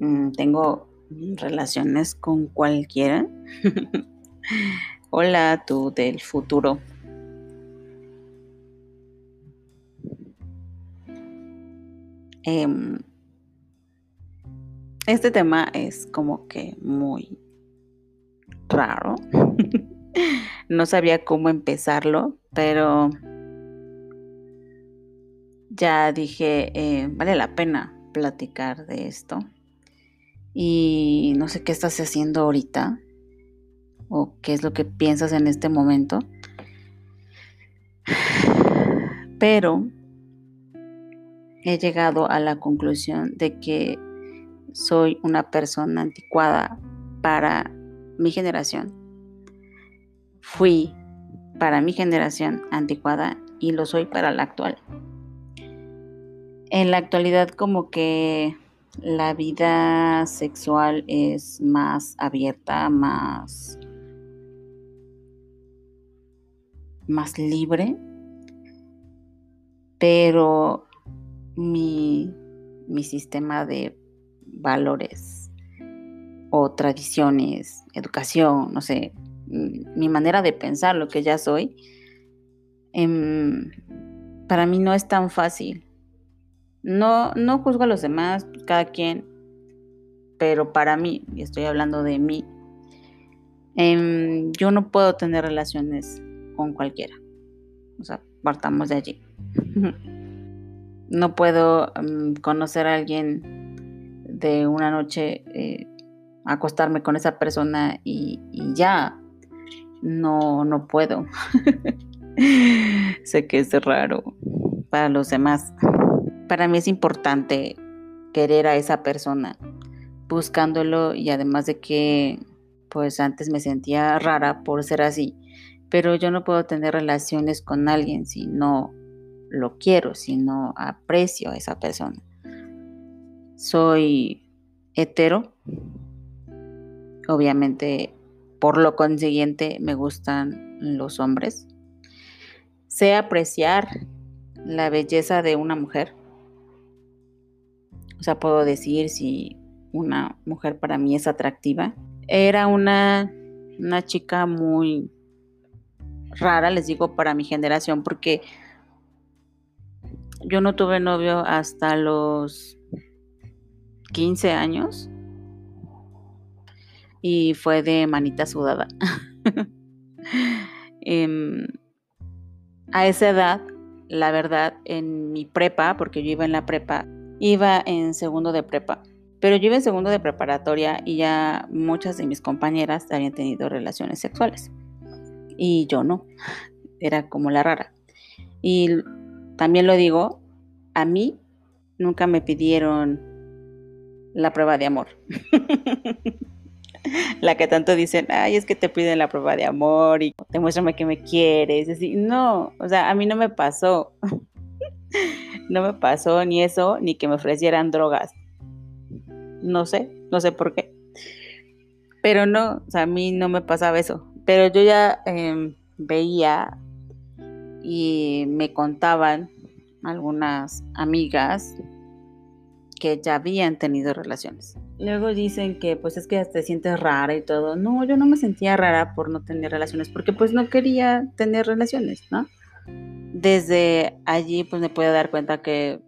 mm, tengo relaciones con cualquiera. Hola, tú del futuro. Em, este tema es como que muy raro. no sabía cómo empezarlo, pero ya dije, eh, vale la pena platicar de esto. Y no sé qué estás haciendo ahorita o qué es lo que piensas en este momento. Pero he llegado a la conclusión de que soy una persona anticuada para mi generación. Fui para mi generación anticuada y lo soy para la actual. En la actualidad como que la vida sexual es más abierta, más más libre, pero mi, sistema de valores o tradiciones, educación, no sé, mi manera de pensar, lo que ya soy, em, para mí no es tan fácil. No, no juzgo a los demás, cada quien, pero para mí, y estoy hablando de mí, em, yo no puedo tener relaciones con cualquiera. O sea, partamos de allí. No puedo mm, conocer a alguien de una noche, eh, acostarme con esa persona y, ya. No, no puedo. sé que es raro para los demás. Para mí es importante querer a esa persona, buscándolo y además de que pues antes me sentía rara por ser así, pero yo no puedo tener relaciones con alguien si no lo quiero, si no aprecio a esa persona. Soy hetero. Obviamente, por lo consiguiente, me gustan los hombres. Sé apreciar la belleza de una mujer. O sea, puedo decir si una mujer para mí es atractiva. Era una, una chica muy rara, les digo, para mi generación, porque yo no tuve novio hasta los 15 años y fue de manita sudada. Em, a esa edad, la verdad, en mi prepa, porque yo iba en la prepa, iba en segundo de prepa. Pero yo iba en segundo de preparatoria y ya muchas de mis compañeras habían tenido relaciones sexuales y yo no. Era como la rara. Y también lo digo, a mí nunca me pidieron la prueba de amor. la que tanto dicen, ay, es que te piden la prueba de amor y demuéstrame que me quieres. No, o sea, a mí no me pasó. no me pasó ni eso, ni que me ofrecieran drogas. No sé, no sé por qué. Pero no, o sea, a mí no me pasaba eso. Pero yo ya em, veía y me contaban algunas amigas que ya habían tenido relaciones. Luego dicen que pues es que te sientes rara y todo. No, yo no me sentía rara por no tener relaciones, porque pues no quería tener relaciones, ¿no? Desde allí pues me puedo dar cuenta que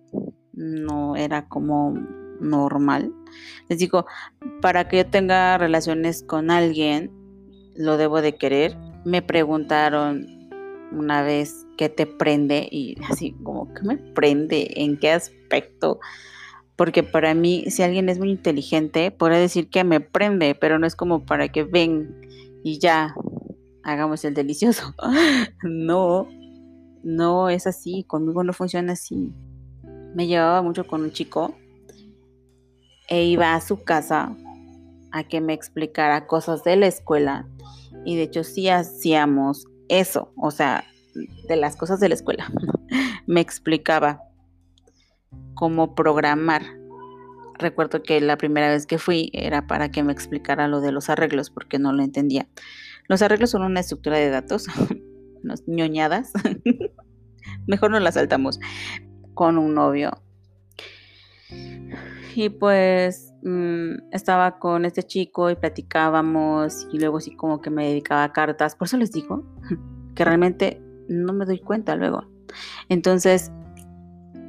no era como normal. Les digo, para que yo tenga relaciones con alguien, lo debo de querer. Me preguntaron una vez qué te prende y así como que me prende, en qué aspecto. Porque para mí, si alguien es muy inteligente, podría decir que me prende, pero no es como para que ven y ya hagamos el delicioso. no, no es así, conmigo no funciona así. Me llevaba mucho con un chico e iba a su casa a que me explicara cosas de la escuela y de hecho sí hacíamos eso, o sea, de las cosas de la escuela. Me explicaba cómo programar. Recuerdo que la primera vez que fui era para que me explicara lo de los arreglos porque no lo entendía. Los arreglos son una estructura de datos, unas ñoñadas. Mejor no las saltamos con un novio. Y pues mm, estaba con este chico y platicábamos y luego sí como que me dedicaba a cartas. Por eso les digo que realmente no me doy cuenta luego. Entonces,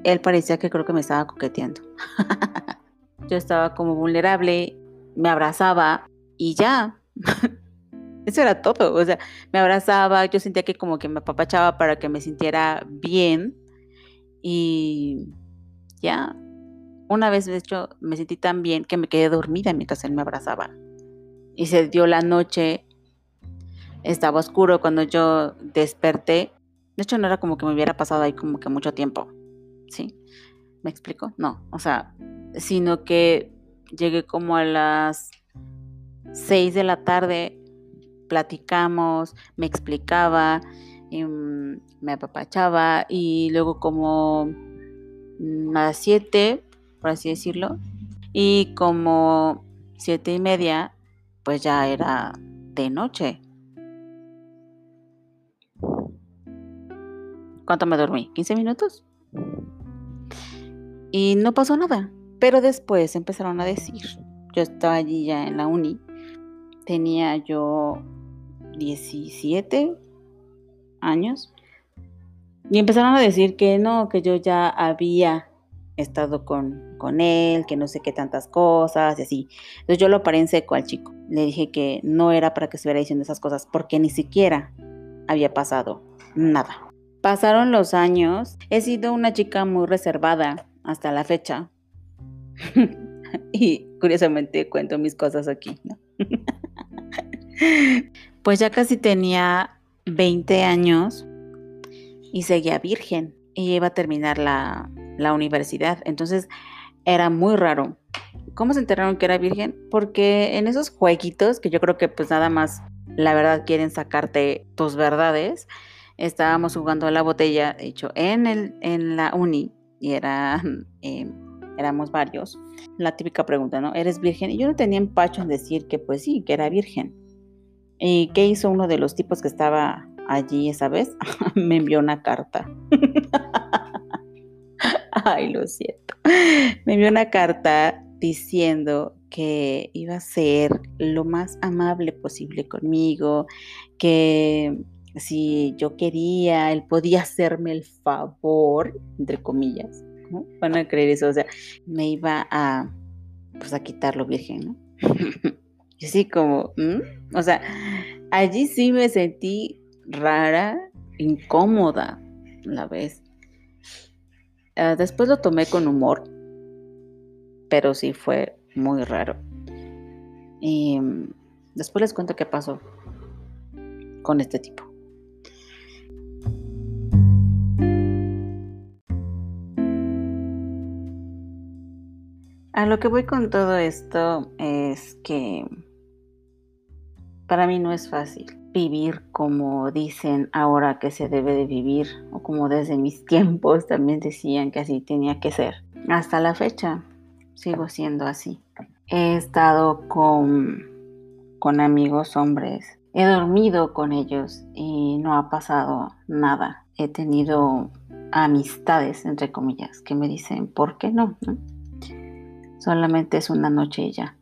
él parecía que creo que me estaba coqueteando. Yo estaba como vulnerable, me abrazaba y ya. Eso era todo. O sea, me abrazaba, yo sentía que como que me apapachaba para que me sintiera bien. Y ya. Una vez, de hecho, me sentí tan bien que me quedé dormida mientras él me abrazaba. Y se dio la noche. Estaba oscuro cuando yo desperté. De hecho, no era como que me hubiera pasado ahí como que mucho tiempo. ¿Sí? ¿Me explico? No. O sea, sino que llegué como a las 6 de la tarde, platicamos, me explicaba, em, me apapachaba y luego como mm, a las 7, por así decirlo, y como siete y media, pues ya era de noche. ¿Cuánto me dormí? ¿15 minutos? Y no pasó nada. Pero después empezaron a decir, yo estaba allí ya en la uni, tenía yo 17 años, y empezaron a decir que no, que yo ya había estado con, con él, que no sé qué tantas cosas y así. Entonces yo lo paré en seco al chico. Le dije que no era para que estuviera diciendo esas cosas, porque ni siquiera había pasado nada. Pasaron los años, he sido una chica muy reservada hasta la fecha, y curiosamente cuento mis cosas aquí, pues ya casi tenía 20 años y seguía virgen y iba a terminar la, la universidad. Entonces era muy raro. ¿Cómo se enteraron que era virgen? Porque en esos jueguitos, que yo creo que pues nada más la verdad quieren sacarte tus verdades, estábamos jugando a la botella, de hecho, en, el, en la uni, y era eh, éramos varios, la típica pregunta, ¿no? ¿Eres virgen? Y yo no tenía empacho en decir que pues sí, que era virgen. ¿Y qué hizo uno de los tipos que estaba allí esa vez? Me envió una carta. Ay, lo siento. Me envió una carta diciendo que iba a ser lo más amable posible conmigo, que si yo quería, él podía hacerme el favor, entre comillas, Van a creer eso, o sea, me iba a, pues a quitarlo virgen, ¿no? y así como, o sea, allí sí me sentí rara, incómoda, la vez. Ah, después lo tomé con humor, pero sí fue muy raro. Y mm, después les cuento qué pasó con este tipo. A lo que voy con todo esto es que para mí no es fácil vivir como dicen ahora que se debe de vivir o como desde mis tiempos también decían que así tenía que ser. Hasta la fecha sigo siendo así. He estado con, con amigos hombres, he dormido con ellos y no ha pasado nada. He tenido amistades, entre comillas, que me dicen, ¿por qué no? ¿No? Solamente es una noche y ya.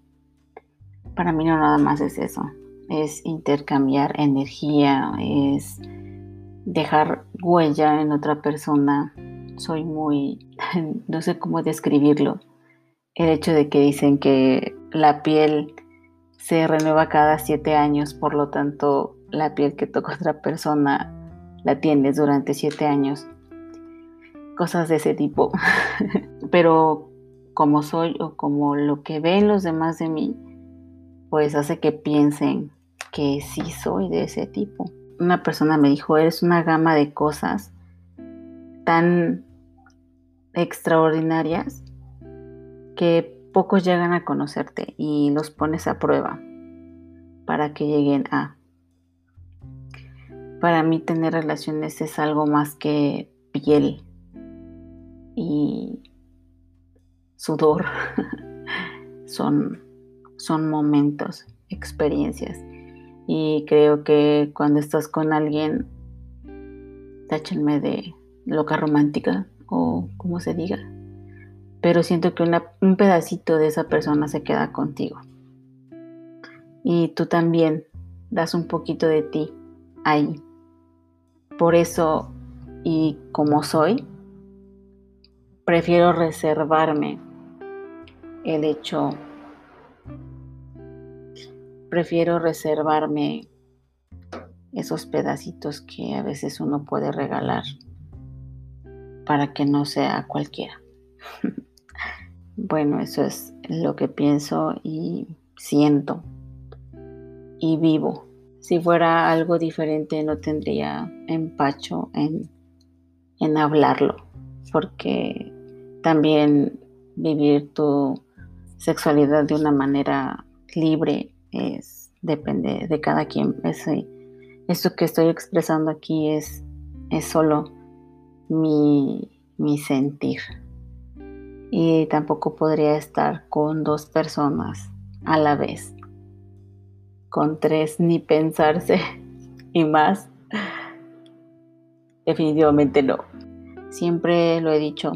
Para mí no nada más es eso. Es intercambiar energía, es dejar huella en otra persona. Soy muy, no sé cómo describirlo. El hecho de que dicen que la piel se renueva cada siete años, por lo tanto la piel que toca otra persona la tienes durante siete años. Cosas de ese tipo. Pero como soy o como lo que ven los demás de mí, pues hace que piensen que sí soy de ese tipo. Una persona me dijo, eres una gama de cosas tan extraordinarias que pocos llegan a conocerte y los pones a prueba para que lleguen a. Para mí tener relaciones es algo más que piel y sudor, son, son momentos, experiencias. Y creo que cuando estás con alguien, táchenme de loca romántica o como se diga, pero siento que un pedacito de esa persona se queda contigo. Y tú también das un poquito de ti ahí. Por eso, y como soy, prefiero reservarme el hecho, prefiero reservarme esos pedacitos que a veces uno puede regalar para que no sea cualquiera. bueno, eso es lo que pienso y siento y vivo. Si fuera algo diferente no tendría empacho en, en hablarlo, porque también vivir tu sexualidad de una manera libre depende de cada quien. Ese, eso que estoy expresando aquí es, es solo mi, mi sentir. Y tampoco podría estar con dos personas a la vez. Con tres ni pensarse y más. Definitivamente no. Siempre lo he dicho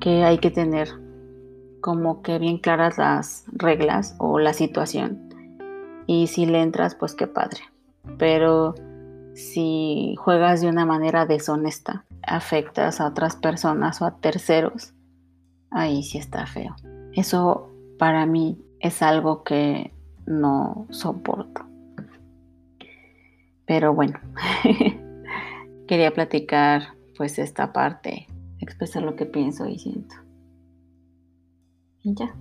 que hay que tener como que bien claras las reglas o la situación. Y si le entras, pues qué padre. Pero si juegas de una manera deshonesta, afectas a otras personas o a terceros, ahí sí está feo. Eso para mí es algo que no soporto. Pero bueno, quería platicar pues esta parte, expresar lo que pienso y siento. Y ya.